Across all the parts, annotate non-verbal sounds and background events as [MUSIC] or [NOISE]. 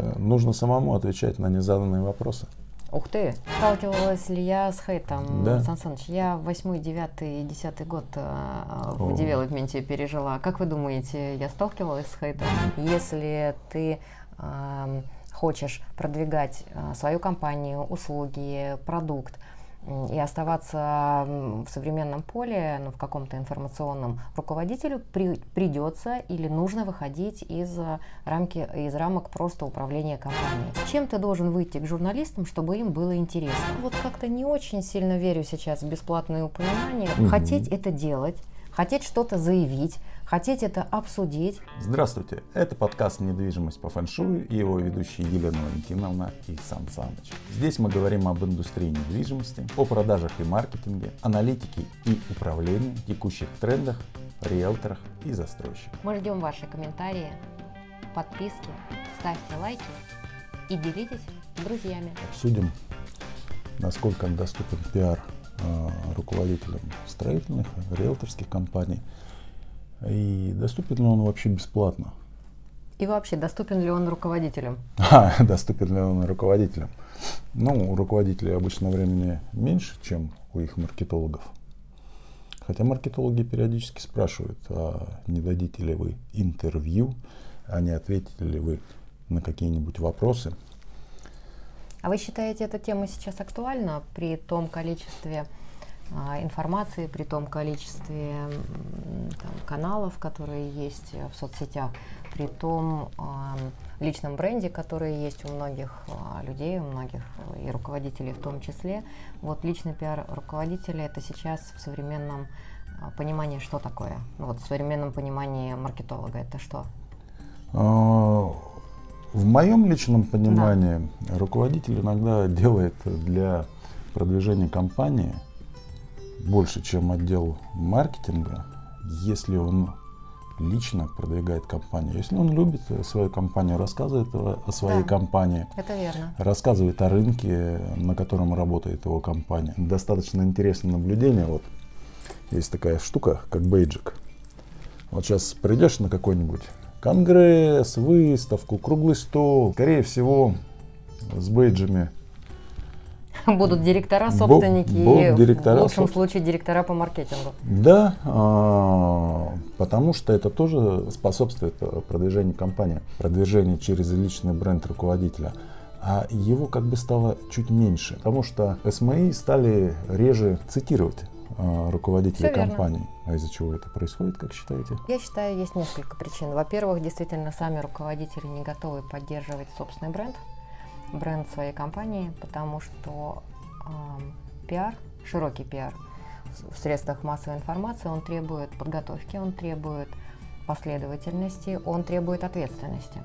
э, нужно самому отвечать на незаданные вопросы. Ух ты! Сталкивалась ли я с хейтом, Да. Сан Саныч? Я восьмой, девятый и десятый год э, О. в девелопменте пережила. Как вы думаете, я сталкивалась с хейтом? Если ты эм, хочешь продвигать э, свою компанию, услуги, продукт, м, и оставаться в современном поле, ну, в каком-то информационном, руководителю при- придется или нужно выходить из э, рамки, из рамок просто управления компанией. Чем ты должен выйти к журналистам, чтобы им было интересно? Вот как-то не очень сильно верю сейчас в бесплатные упоминания. Мгм. Хотеть это делать, хотеть что-то заявить, хотеть это обсудить, Здравствуйте, это подкаст «Недвижимость по фэншую» и его ведущие Елена Валентиновна и Сан Саныч. Здесь мы говорим об индустрии недвижимости, о продажах и маркетинге, аналитике и управлении, текущих трендах, риэлторах и застройщиках. Мы ждем ваши комментарии, подписки, ставьте лайки и делитесь с друзьями. Обсудим, насколько доступен пиар э, руководителям строительных, риэлторских компаний и доступен ли он вообще бесплатно. И вообще, доступен ли он руководителям? [LAUGHS] А, доступен ли он руководителям? Ну, у руководителей обычно времени меньше, чем у их маркетологов. Хотя маркетологи периодически спрашивают, а не дадите ли вы интервью, а не ответите ли вы на какие-нибудь вопросы. А вы считаете, эта тема сейчас актуальна при том количестве информации, при том количестве там, каналов, которые есть э, в соцсетях, при том а, личном бренде, который есть у многих а, людей, у многих э, и руководителей в том числе. Вот личный пиар руководителя это сейчас в современном а, понимании что такое? Ну, вот в современном понимании маркетолога это что? А, В моем личном понимании руководитель иногда делает для продвижения компании больше, чем отдел маркетинга, если он лично продвигает компанию. Если он любит э, свою компанию, рассказывает о о своей Да. компании, Это верно. рассказывает о рынке, на котором работает его компания. Достаточно интересное наблюдение. Вот есть такая штука, как бейджик. Вот сейчас придешь на какой-нибудь конгресс, выставку, круглый стол. Скорее всего, с бейджами. [LAUGHS] Будут директора, собственники будут и директора, в лучшем собствен- случае директора по маркетингу. Да, а, потому что это тоже способствует э, продвижению компании, продвижению через личный бренд руководителя. А его как бы стало чуть меньше, потому что СМИ стали реже цитировать э, руководителей верно. компаний. А из-за чего это происходит, как считаете? Я считаю, есть несколько причин. Во-первых, действительно, сами руководители не готовы поддерживать собственный бренд, бренд своей компании, потому что ам, пиар, широкий пиар в средствах массовой информации, он требует подготовки, он требует последовательности, он требует ответственности.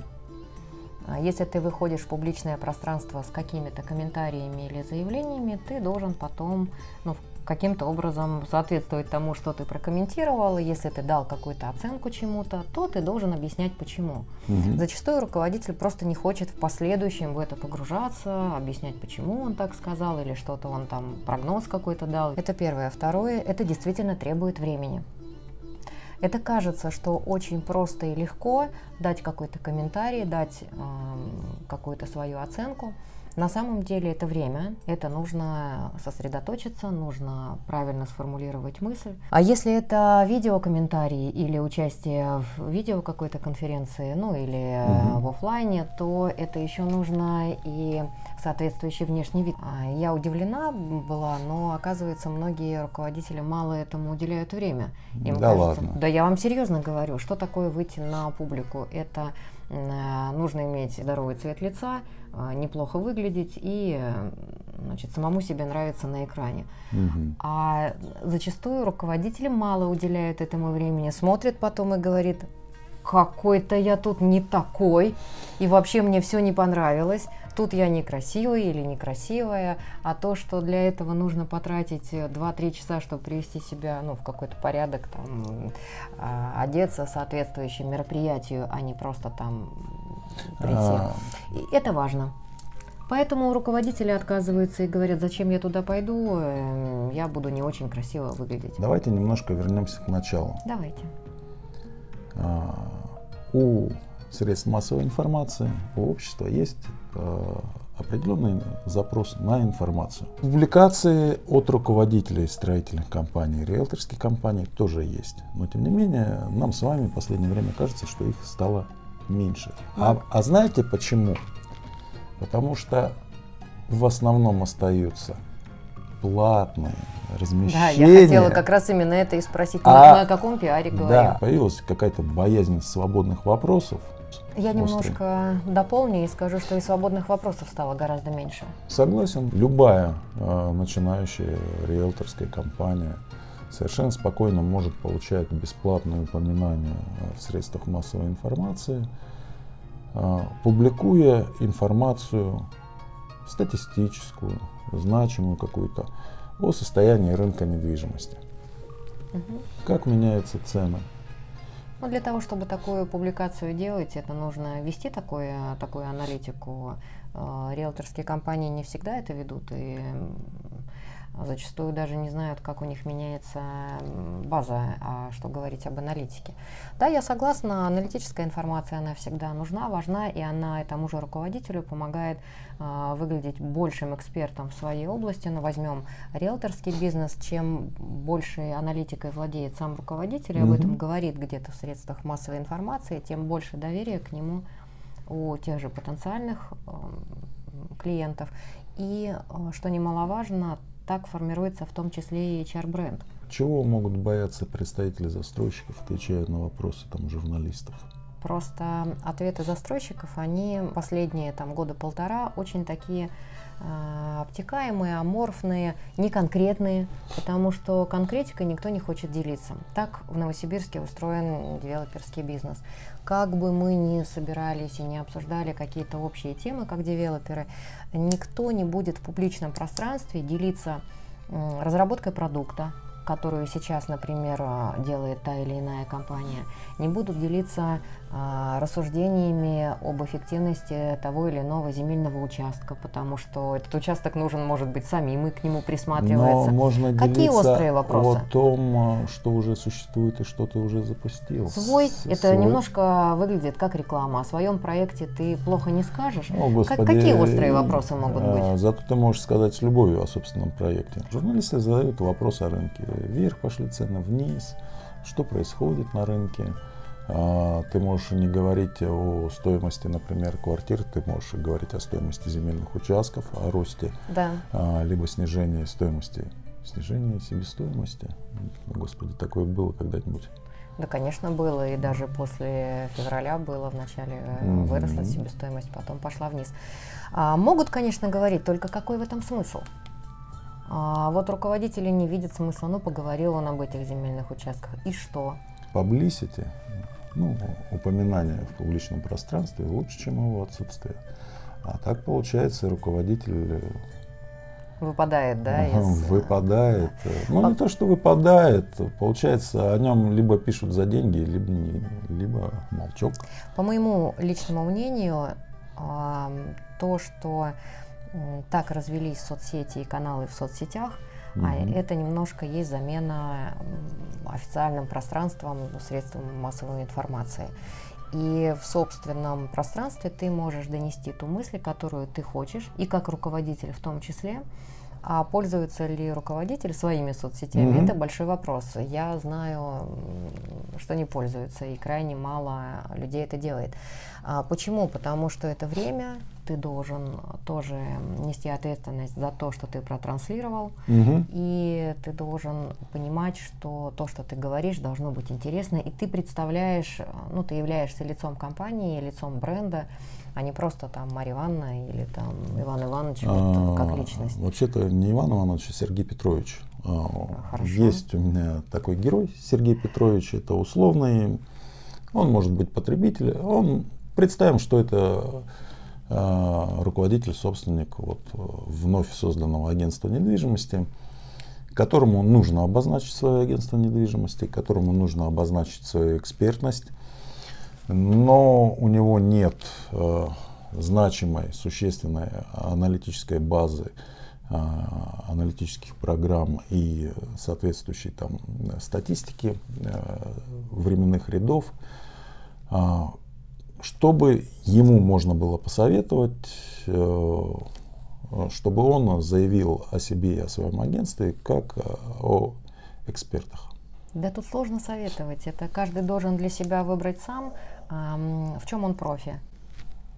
А Если ты выходишь в публичное пространство с какими-то комментариями или заявлениями, ты должен потом ну, каким-то образом соответствовать тому, что ты прокомментировал. Если ты дал какую-то оценку чему-то, то ты должен объяснять почему. Мгм. Зачастую руководитель просто не хочет в последующем в это погружаться, объяснять, почему он так сказал или что-то он там прогноз какой-то дал. Это первое. Второе, это действительно требует времени. Это кажется, что очень просто и легко дать какой-то комментарий, дать эм, какую-то свою оценку. На самом деле это время, это нужно сосредоточиться, нужно правильно сформулировать мысль. А если это видеокомментарии или участие в видео какой-то конференции, ну или Мгм. в офлайне, то это еще нужно и соответствующий внешний вид. А, Я удивлена была, но оказывается многие руководители мало этому уделяют время. Им Да кажется- ладно. Да я вам серьезно говорю, что такое выйти на публику? Это нужно иметь здоровый цвет лица, э, неплохо выглядеть и э, значит, самому себе нравится на экране. Мгм. А зачастую руководители мало уделяют этому времени, смотрит потом и говорит, какой-то я тут не такой, и вообще мне все не понравилось. Тут я некрасивый или некрасивая, а то, что для этого нужно потратить э, 2-3 часа, чтобы привести себя ну, в какой-то порядок, там, а, одеться соответствующим мероприятию, а не просто там прийти. А, И это важно. Поэтому руководители отказываются и говорят, зачем я туда пойду, эм, я буду не очень красиво выглядеть. Давайте немножко вернемся к началу. Давайте. А, У средств массовой информации, у общества есть э, определенный запрос на информацию. Публикации от руководителей строительных компаний, риэлторских компаний тоже есть. Но тем не менее, нам с вами в последнее время кажется, что их стало меньше. А, а знаете почему? Потому что в основном остаются платные размещения. Да, я хотела как раз именно это и спросить. А, Мы о каком пиаре говорим? Да, появилась какая-то боязнь свободных вопросов. Я немножко дополню и скажу, что и свободных вопросов стало гораздо меньше. Согласен. Любая э, начинающая риэлторская компания совершенно спокойно может получать бесплатные упоминания в средствах массовой информации, э, публикуя информацию статистическую, значимую какую-то о состоянии рынка недвижимости. Угу. Как меняются цены? Ну, для того, чтобы такую публикацию делать, это нужно вести такое, такую аналитику. Э, риэлторские компании не всегда это ведут, и зачастую даже не знают, как у них меняется база, а что говорить об аналитике. Да, я согласна, аналитическая информация, она всегда нужна, важна, и она тому же руководителю помогает э, выглядеть большим экспертом в своей области. Но возьмем риэлторский бизнес, чем больше аналитикой владеет сам руководитель, и об этом говорит где-то в средствах массовой информации, тем больше доверия к нему у тех же потенциальных э, клиентов. И, э, что немаловажно, так формируется в том числе и HR-бренд. Чего могут бояться представители застройщиков, отвечая на вопросы там, журналистов? Просто ответы застройщиков, они последние там, года полтора очень такие обтекаемые, аморфные, неконкретные, потому что конкретикой никто не хочет делиться. Так в Новосибирске устроен девелоперский бизнес. Как бы мы ни собирались и не обсуждали какие-то общие темы, как девелоперы, никто не будет в публичном пространстве делиться разработкой продукта, которую сейчас, например, делает та или иная компания, не будут делиться а, рассуждениями об эффективности того или иного земельного участка, потому что этот участок нужен, может быть, самим и к нему присматривается. Но можно Какие острые вопросы? О том, а, что уже существует и что ты уже запустил. Свой, С, это свой. немножко выглядит как реклама. О своем проекте ты плохо не скажешь. О, Господи, как, какие острые вопросы могут быть? А, зато ты можешь сказать с любовью о собственном проекте. Журналисты задают вопрос о рынке. Вверх пошли цены, вниз. Что происходит на рынке? А, ты можешь не говорить о стоимости, например, квартир, ты можешь говорить о стоимости земельных участков, о росте, да. А, либо снижении стоимости, снижении себестоимости. Господи, такое было когда-нибудь? Да, конечно, было, и даже после февраля было, вначале mm-hmm. выросла себестоимость, потом пошла вниз. А, могут, конечно, говорить, только какой в этом смысл? А, вот руководители не видят смысла, ну, поговорил он об этих земельных участках, и что? Publicity ну, упоминание в публичном пространстве лучше, чем его отсутствие. А так получается руководитель э, Выпадает, да? [LAUGHS] Из... Выпадает. Ну, не то, что выпадает. Получается, о нем либо пишут за деньги, либо, не, либо молчок. По моему личному мнению, то, что так развелись соцсети и каналы в соцсетях, Mm-hmm. А это немножко есть замена официальным пространством, средством массовой информации. И в собственном пространстве ты можешь донести ту мысль, которую ты хочешь, и как руководитель в том числе. А пользуется ли руководитель своими соцсетями, mm-hmm. это большой вопрос. Я знаю, что не пользуются, и крайне мало людей это делает. А почему? Потому что это время, ты должен тоже нести ответственность за то, что ты протранслировал, угу. и ты должен понимать, что то, что ты говоришь, должно быть интересно, и ты представляешь, ну, ты являешься лицом компании, лицом бренда, а не просто там Марья Ивановна или там Иван Иванович вот, как личность. Вообще-то не Иван Иванович, а Сергей Петрович. А, Хорошо. Есть у меня такой герой, Сергей Петрович, это условный, он может быть потребитель, он, представим, что это а, руководитель, собственник вот, вновь созданного агентства недвижимости, которому нужно обозначить свое агентство недвижимости, которому нужно обозначить свою экспертность, но у него нет э, значимой, существенной аналитической базы, э, аналитических программ и соответствующей там статистики э, временных рядов, что бы ему можно было посоветовать, чтобы он заявил о себе и о своем агентстве как о экспертах? Да тут сложно советовать. Это каждый должен для себя выбрать сам, в чем он профи.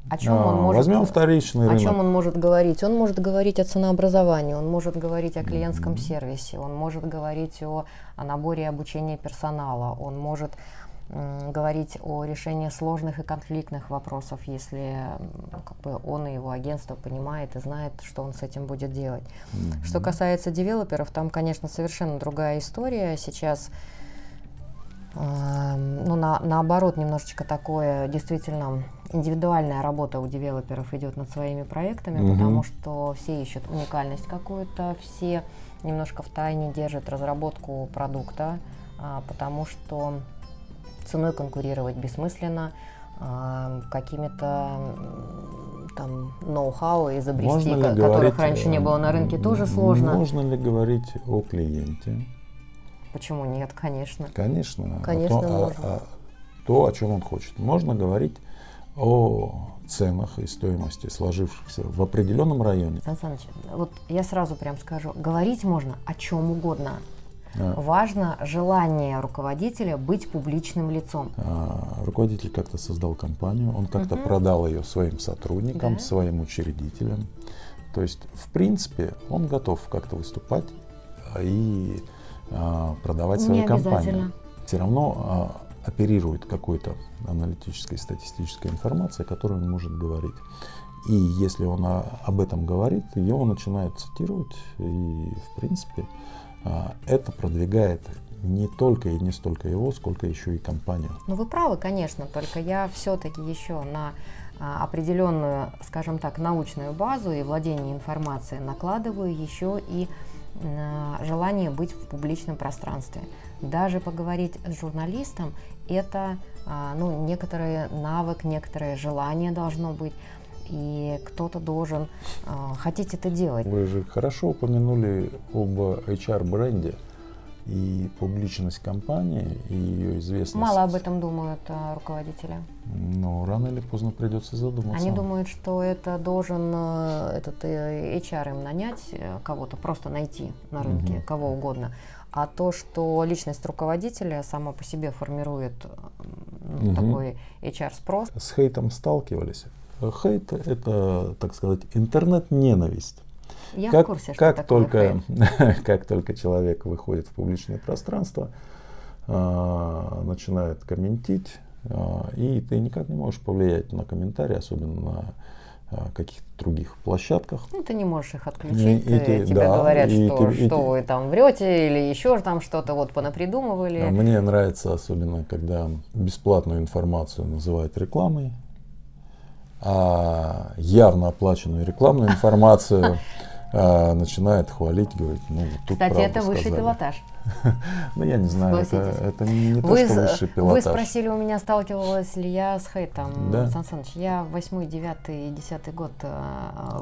О чем он может, Возьмем вторичный о рынок. чем он может говорить? Он может говорить о ценообразовании, он может говорить о клиентском mm-hmm. сервисе, он может говорить о, о наборе обучения персонала, он может говорить о решении сложных и конфликтных вопросов, если как бы, он и его агентство понимает и знает, что он с этим будет делать. Mm-hmm. Что касается девелоперов, там, конечно, совершенно другая история. Сейчас ну, на, наоборот, немножечко такое действительно индивидуальная работа у девелоперов идет над своими проектами, угу. потому что все ищут уникальность какую-то, все немножко в тайне держат разработку продукта, а, потому что ценой конкурировать бессмысленно, а, какими-то там ноу-хау изобрести, ко- которых говорить, раньше не было на рынке, тоже сложно. Можно ли говорить о клиенте? Почему нет, конечно. Конечно. Конечно, а то, можно. А, а, то, о чем он хочет. Можно говорить о ценах и стоимости, сложившихся в определенном районе. Сан Саныч, вот я сразу прям скажу, говорить можно о чем угодно. А. Важно желание руководителя быть публичным лицом. А, руководитель как-то создал компанию, он как-то угу. продал ее своим сотрудникам, да. своим учредителям. То есть, в принципе, он готов как-то выступать и а, продавать свою компанию. Все равно а, оперирует какой-то аналитической, статистической информацией, которую он может говорить. И если он об этом говорит, его начинают цитировать, и в принципе а, это продвигает не только и не столько его, сколько еще и компанию. Ну вы правы, конечно, только я все-таки еще на определенную, скажем так, научную базу и владение информацией накладываю еще и желание быть в публичном пространстве. Даже поговорить с журналистом – это а, ну, некоторый навык, некоторое желание должно быть и кто-то должен э, хотеть это делать. Вы же хорошо упомянули об HR-бренде и публичность компании, и ее известность. Мало об этом думают э, руководители. Но рано или поздно придется задуматься. Они думают, что это должен э, этот э, HR им нанять, кого-то просто найти на рынке, угу. кого угодно. А то, что личность руководителя сама по себе формирует угу. такой HR-спрос. С хейтом сталкивались? Хейт – это, так сказать, интернет-ненависть. Я как, в курсе, что как такое только, [LAUGHS] как только человек выходит в публичное пространство, э, начинает комментить, э, и ты никак не можешь повлиять на комментарии, особенно на э, каких-то других площадках. Ну, ты не можешь их отключить, и, и ты, тебе да, говорят, и, что, и, что и, вы там врете или еще там что-то вот понапридумывали. Мне нравится особенно, когда бесплатную информацию называют рекламой, а явно оплаченную рекламную [LAUGHS] информацию а, начинает хвалить, говорит, ну, тут Кстати, это высший сказали. пилотаж. [LAUGHS] Ну, я не знаю, это, это не вы, то, что высший пилотаж. Вы спросили у меня, сталкивалась ли я с хейтом. Да. Сан Саныч, я восьмой, девятый, десятый год э,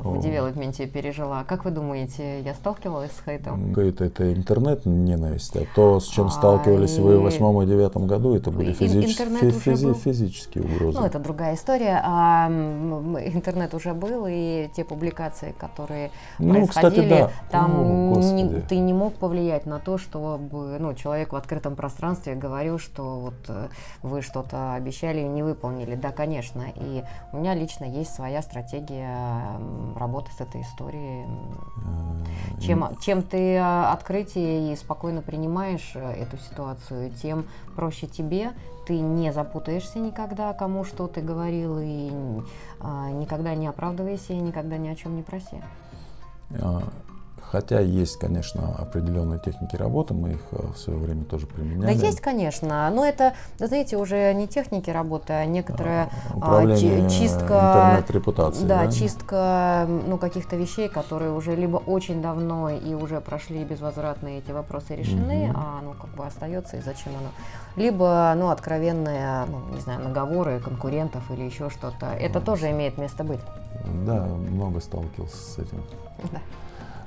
в девелопменте пережила. Как вы думаете, я сталкивалась с хейтом? Хейт – это интернет-ненависть, а то, с чем а, сталкивались и... вы в восьмом и девятом году, это были физич... фи- физи- физические угрозы. Ну, это другая история. А, интернет уже был, и те публикации, которые ну, происходили, кстати, да. там О, не, ты не мог повлиять на то, что чтобы ну, человек в открытом пространстве говорил, что вот э, вы что-то обещали и не выполнили. Да, конечно. И у меня лично есть своя стратегия работы с этой историей. Э, чем, чем ты э, открытие и спокойно принимаешь эту ситуацию, тем проще тебе, ты не запутаешься никогда, кому что ты говорил, и а, никогда не оправдывайся, и никогда ни о чем не проси. Хотя есть, конечно, определенные техники работы, мы их э, в свое время тоже применяли. Да есть, конечно, но это, знаете, уже не техники работы, а некоторая а, а чистка, интернет-репутации. Да, да, чистка ну, каких-то вещей, которые уже либо очень давно и уже прошли безвозвратно эти вопросы решены, угу. а оно как бы остается и зачем оно. Либо, ну, откровенные, ну, не знаю, наговоры конкурентов или еще что-то. Это вот. тоже имеет место быть. Да, много сталкивался с этим. Да.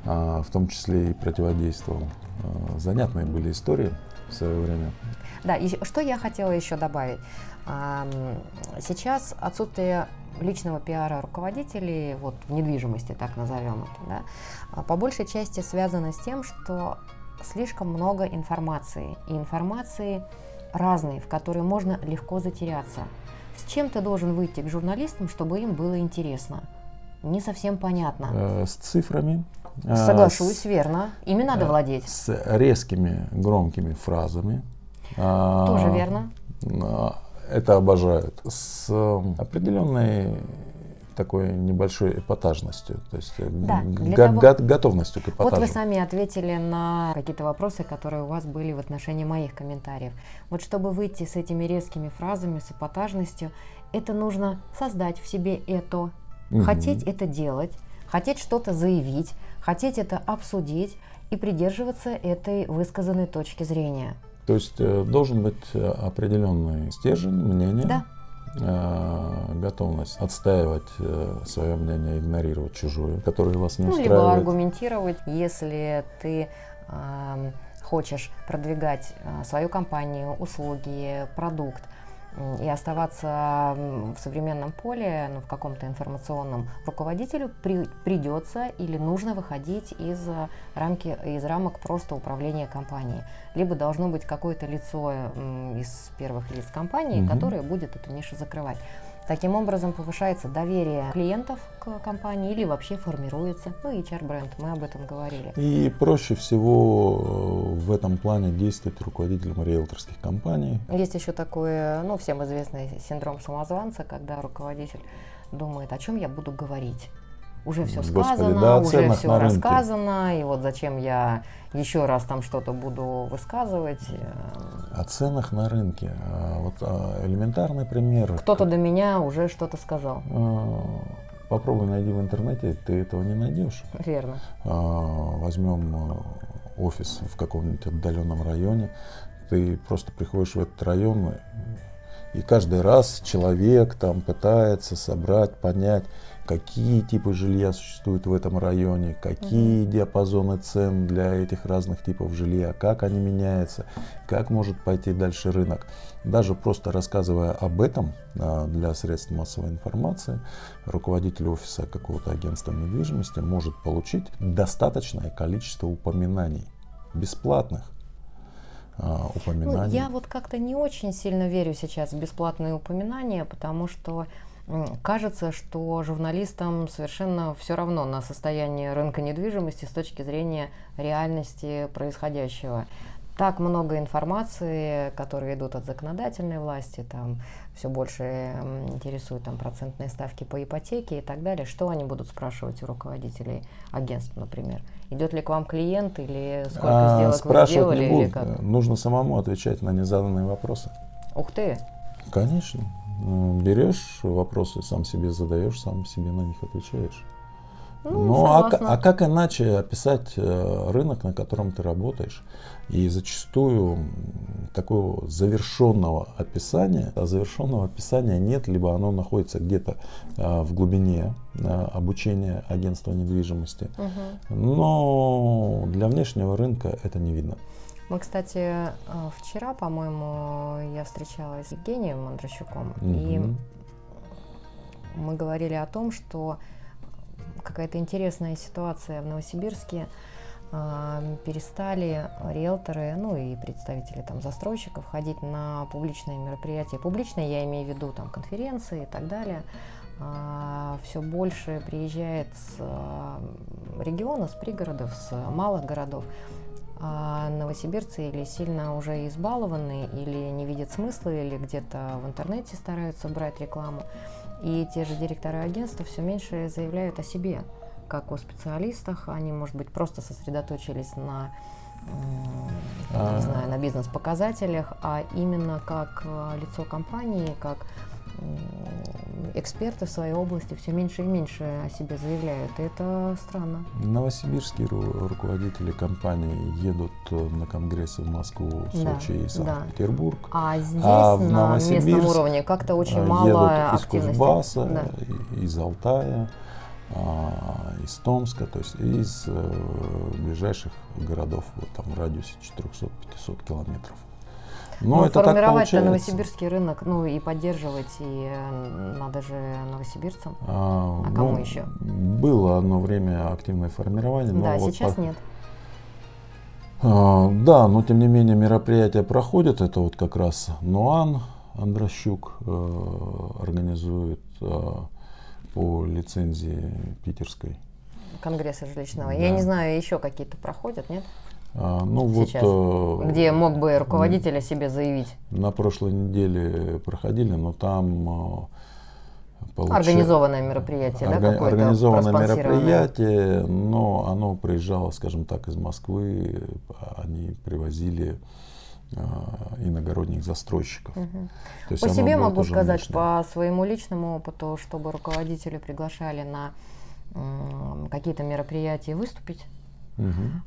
А, в том числе и противодействовал. А, занятные были истории. в свое время. Да, и что я хотела еще добавить. Сейчас отсутствие личного пиара руководителей, вот в недвижимости, так назовем это, да, а по большей части связано с тем, что слишком много информации, и информации разной, в которой можно легко затеряться. С чем ты должен выйти к журналистам, чтобы им было интересно? Не совсем понятно. Э, с цифрами. Э, Соглашусь, с, верно. Ими надо э, владеть. С резкими, громкими фразами. Тоже верно. Это обожают. С определенной такой небольшой эпатажностью, то есть да, го- того... го- готовностью к эпатажу. Вот вы сами ответили на какие-то вопросы, которые у вас были в отношении моих комментариев. Вот чтобы выйти с этими резкими фразами, с эпатажностью, это нужно создать в себе это, угу. хотеть это делать, хотеть что-то заявить, хотеть это обсудить и придерживаться этой высказанной точки зрения. То есть э, должен быть э, определенный стержень, мнение. Да Э, готовность отстаивать свое мнение, игнорировать чужое, которое вас не ну, устраивает. Либо аргументировать, если ты э, хочешь продвигать э, свою компанию, услуги, продукт, и оставаться в современном поле, ну, в каком-то информационном, руководителю при, придется или нужно выходить из, рамки, из рамок просто управления компанией. Либо должно быть какое-то лицо из первых лиц компании, угу. которое будет эту нишу закрывать. Таким образом повышается доверие клиентов к компании или вообще формируется, ну, HR-бренд, мы об этом говорили. И проще всего э, в этом плане действовать руководителям риэлторских компаний. Есть еще такой, ну, всем известный синдром самозванца, когда руководитель думает, о чем я буду говорить уже все Господи, сказано, да, уже все рассказано, и вот зачем я еще раз там что-то буду высказывать. О ценах на рынке. А, вот а, элементарный пример. Кто-то до меня уже что-то сказал. А, попробуй найди в интернете, ты этого не найдешь. Верно. Возьмем офис в каком-нибудь отдаленном районе, ты просто приходишь в этот район, и каждый раз человек там пытается собрать, понять, какие типы жилья существуют в этом районе, какие mm-hmm. диапазоны цен для этих разных типов жилья, как они меняются, как может пойти дальше рынок. Даже просто рассказывая об этом а, для средств массовой информации, руководитель офиса какого-то агентства недвижимости может получить достаточное количество упоминаний, бесплатных упоминаний. Ну, я вот как-то не очень сильно верю сейчас в бесплатные упоминания, потому что кажется, что журналистам совершенно все равно на состояние рынка недвижимости с точки зрения реальности происходящего. Так много информации, которые идут от законодательной власти, там все больше интересуют там, процентные ставки по ипотеке и так далее. Что они будут спрашивать у руководителей агентств, например? Идет ли к вам клиент или сколько а, сделок вы сделали? Не или как? Нужно самому отвечать на незаданные вопросы. Ух ты! Конечно. Берешь вопросы, сам себе задаешь, сам себе на них отвечаешь. Ну, ну а, а как иначе описать э, рынок, на котором ты работаешь? И зачастую такого завершенного описания, а завершенного описания нет, либо оно находится где-то э, в глубине э, обучения агентства недвижимости. Угу. Но для внешнего рынка это не видно. Мы, кстати, э, вчера, по-моему, я встречалась с Евгением Мандрощуком, угу. и мы говорили о том, что какая-то интересная ситуация в Новосибирске. Э, перестали риэлторы, ну и представители там застройщиков ходить на публичные мероприятия. Публичные я имею в виду там конференции и так далее. Э, все больше приезжает с региона, с пригородов, с малых городов а новосибирцы или сильно уже избалованы, или не видят смысла, или где-то в интернете стараются брать рекламу. И те же директора агентства все меньше заявляют о себе, как о специалистах. Они, может быть, просто сосредоточились на не а. знаю, на бизнес-показателях, а именно как э, лицо компании, как эксперты в своей области все меньше и меньше о себе заявляют. И это странно. Новосибирские руководители компании едут э, на конгрессы в Москву, Сочи да, и Санкт-Петербург. Да. А здесь а на местном уровне как-то очень мало едут активности. Из Кузбасса, да. из Алтая, а, из Томска, то есть из э, ближайших городов, вот там в радиусе 400-500 километров. Но Ну, это так формировать получается. новосибирский рынок, ну и поддерживать, и э, надо же новосибирцам. А, А кому еще? Было одно время активное формирование. но да, вот сейчас по- нет. А, да, но тем не менее мероприятия проходят. Это вот как раз Нуан Андрощук э, организует э, по лицензии питерской. Конгресса жилищного. Да. Я не знаю, еще какие-то проходят, нет? А, ну вот Сейчас. э, Где мог бы руководитель о себе заявить. на прошлой неделе проходили, но там э, получи- Организованное мероприятие, да, Орга- какое-то организованное мероприятие, но оно приезжало, скажем так, из Москвы. Они привозили э, иногородних застройщиков. То есть По себе могу сказать, внешнее. по своему личному опыту, чтобы руководители приглашали на какие-то мероприятия выступить.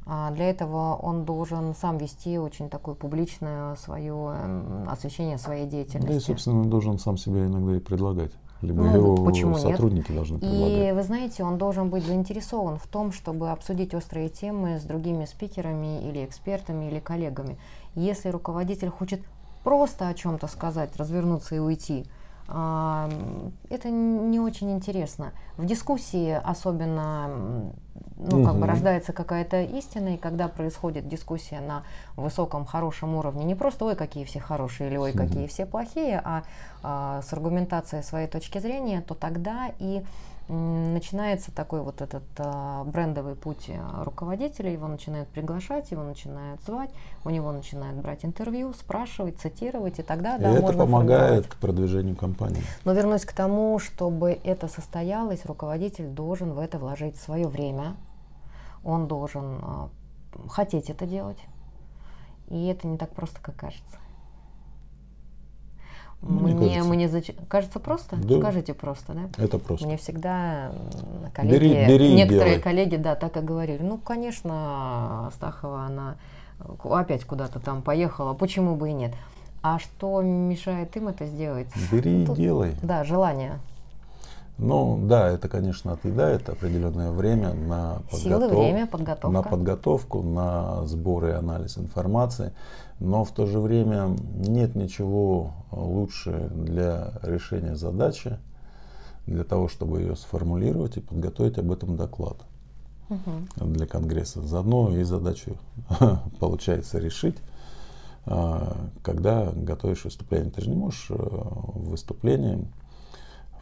А для этого он должен сам вести очень такое публичное свое м, освещение своей деятельности. Да и, собственно, должен сам себя иногда и предлагать. Либо Ну, его почему нет? сотрудники должны И предлагать. вы знаете, он должен быть заинтересован в том, чтобы обсудить острые темы с другими спикерами или экспертами или коллегами. Если руководитель хочет просто о чем-то сказать, развернуться и уйти, а, это не очень интересно. В дискуссии особенно ну, как бы рождается какая-то истина, и когда происходит дискуссия на высоком, хорошем уровне, не просто ой, какие все хорошие или ой, какие все плохие, а, а, с аргументацией своей точки зрения, то тогда и начинается такой вот этот а, брендовый путь а, руководителя, его начинают приглашать, его начинают звать, у него начинают брать интервью, спрашивать, цитировать, и тогда, И да, это можно помогает к продвижению компании. Но вернусь к тому, чтобы это состоялось, руководитель должен в это вложить свое время, он должен а, хотеть это делать, и это не так просто, как кажется. Мне Мне, кажется. мне зач- кажется просто? Да. Скажите просто, да? Это просто. Мне всегда коллеги, Бери- бери некоторые делай. коллеги, да, так и говорили. Ну, конечно, Астахова, она э, опять куда-то там поехала, почему бы и нет. А что мешает им это сделать? Бери и делай. Да, желание. Ну да, это, конечно, отъедает определенное время на Силы, подготов- время, подготовка. на подготовку, на сбор и анализ информации. Но в то же время нет ничего лучше для решения задачи, для того, чтобы ее сформулировать и подготовить об этом доклад Мгм. для Конгресса. Заодно и задачу [LAUGHS] получается решить, а, когда готовишь выступление. Ты же не можешь э, в выступлении в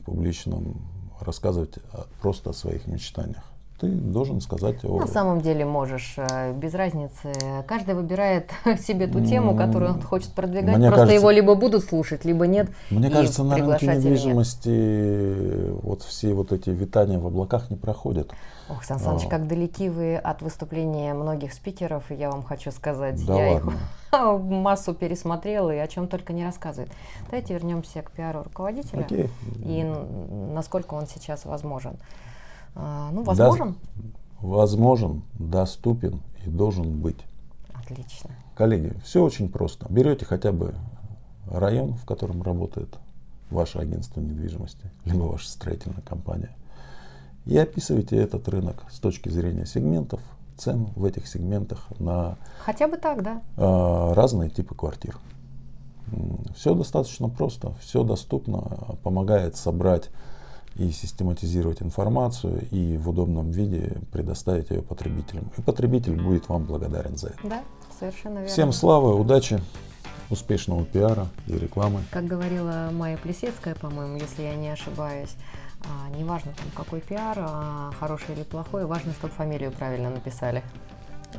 публичном рассказывать о- просто о своих мечтаниях. Ты должен сказать о... На самом деле можешь, э, без разницы. Каждый выбирает [LAUGHS] себе ту тему, которую он хочет продвигать. Мне Просто кажется- его либо будут слушать, либо нет. Мне кажется, на рынке нет. недвижимости вот все вот эти витания в облаках не проходят. Ох, Сан Саныч, А. как далеки вы от выступления многих спикеров, и я вам хочу сказать. Да я ладно. [LAUGHS] их массу пересмотрела и о чем только не рассказывает. Давайте вернемся к пиару руководителя Окей. и насколько он сейчас возможен. А, ну, Да, возможен. возможен, доступен и должен быть. Отлично. Коллеги, все очень просто. Берете хотя бы район, в котором работает ваше агентство недвижимости, либо ваша строительная компания, и описывайте этот рынок с точки зрения сегментов, цен в этих сегментах на Хотя бы так, да. э, разные типы квартир. Все достаточно просто, все доступно, помогает собрать и систематизировать информацию и в удобном виде предоставить ее потребителям. И потребитель будет вам благодарен за это. Да, совершенно верно. Всем славы, удачи, успешного пиара и рекламы. Как говорила Майя Плесецкая, по-моему, если я не ошибаюсь, а, неважно там какой пиар, а, хороший или плохой, важно, чтобы фамилию правильно написали.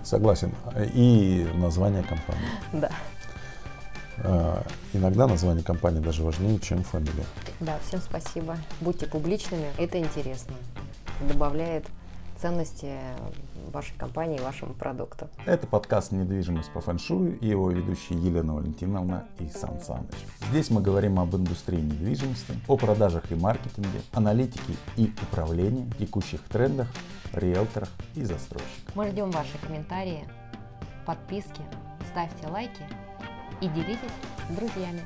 Согласен. И название компании. Да. Э, Иногда название компании даже важнее, чем фамилия. Да, всем спасибо. Будьте публичными, это интересно. Добавляет ценности вашей компании, вашему продукту. Это подкаст «Недвижимость по фэншую» и его ведущие Елена Валентиновна и Сан Саныч. Здесь мы говорим об индустрии недвижимости, о продажах и маркетинге, аналитике и управлении, текущих трендах, риэлторах и застройщиках. Мы ждем ваши комментарии, подписки, ставьте лайки и делитесь с друзьями.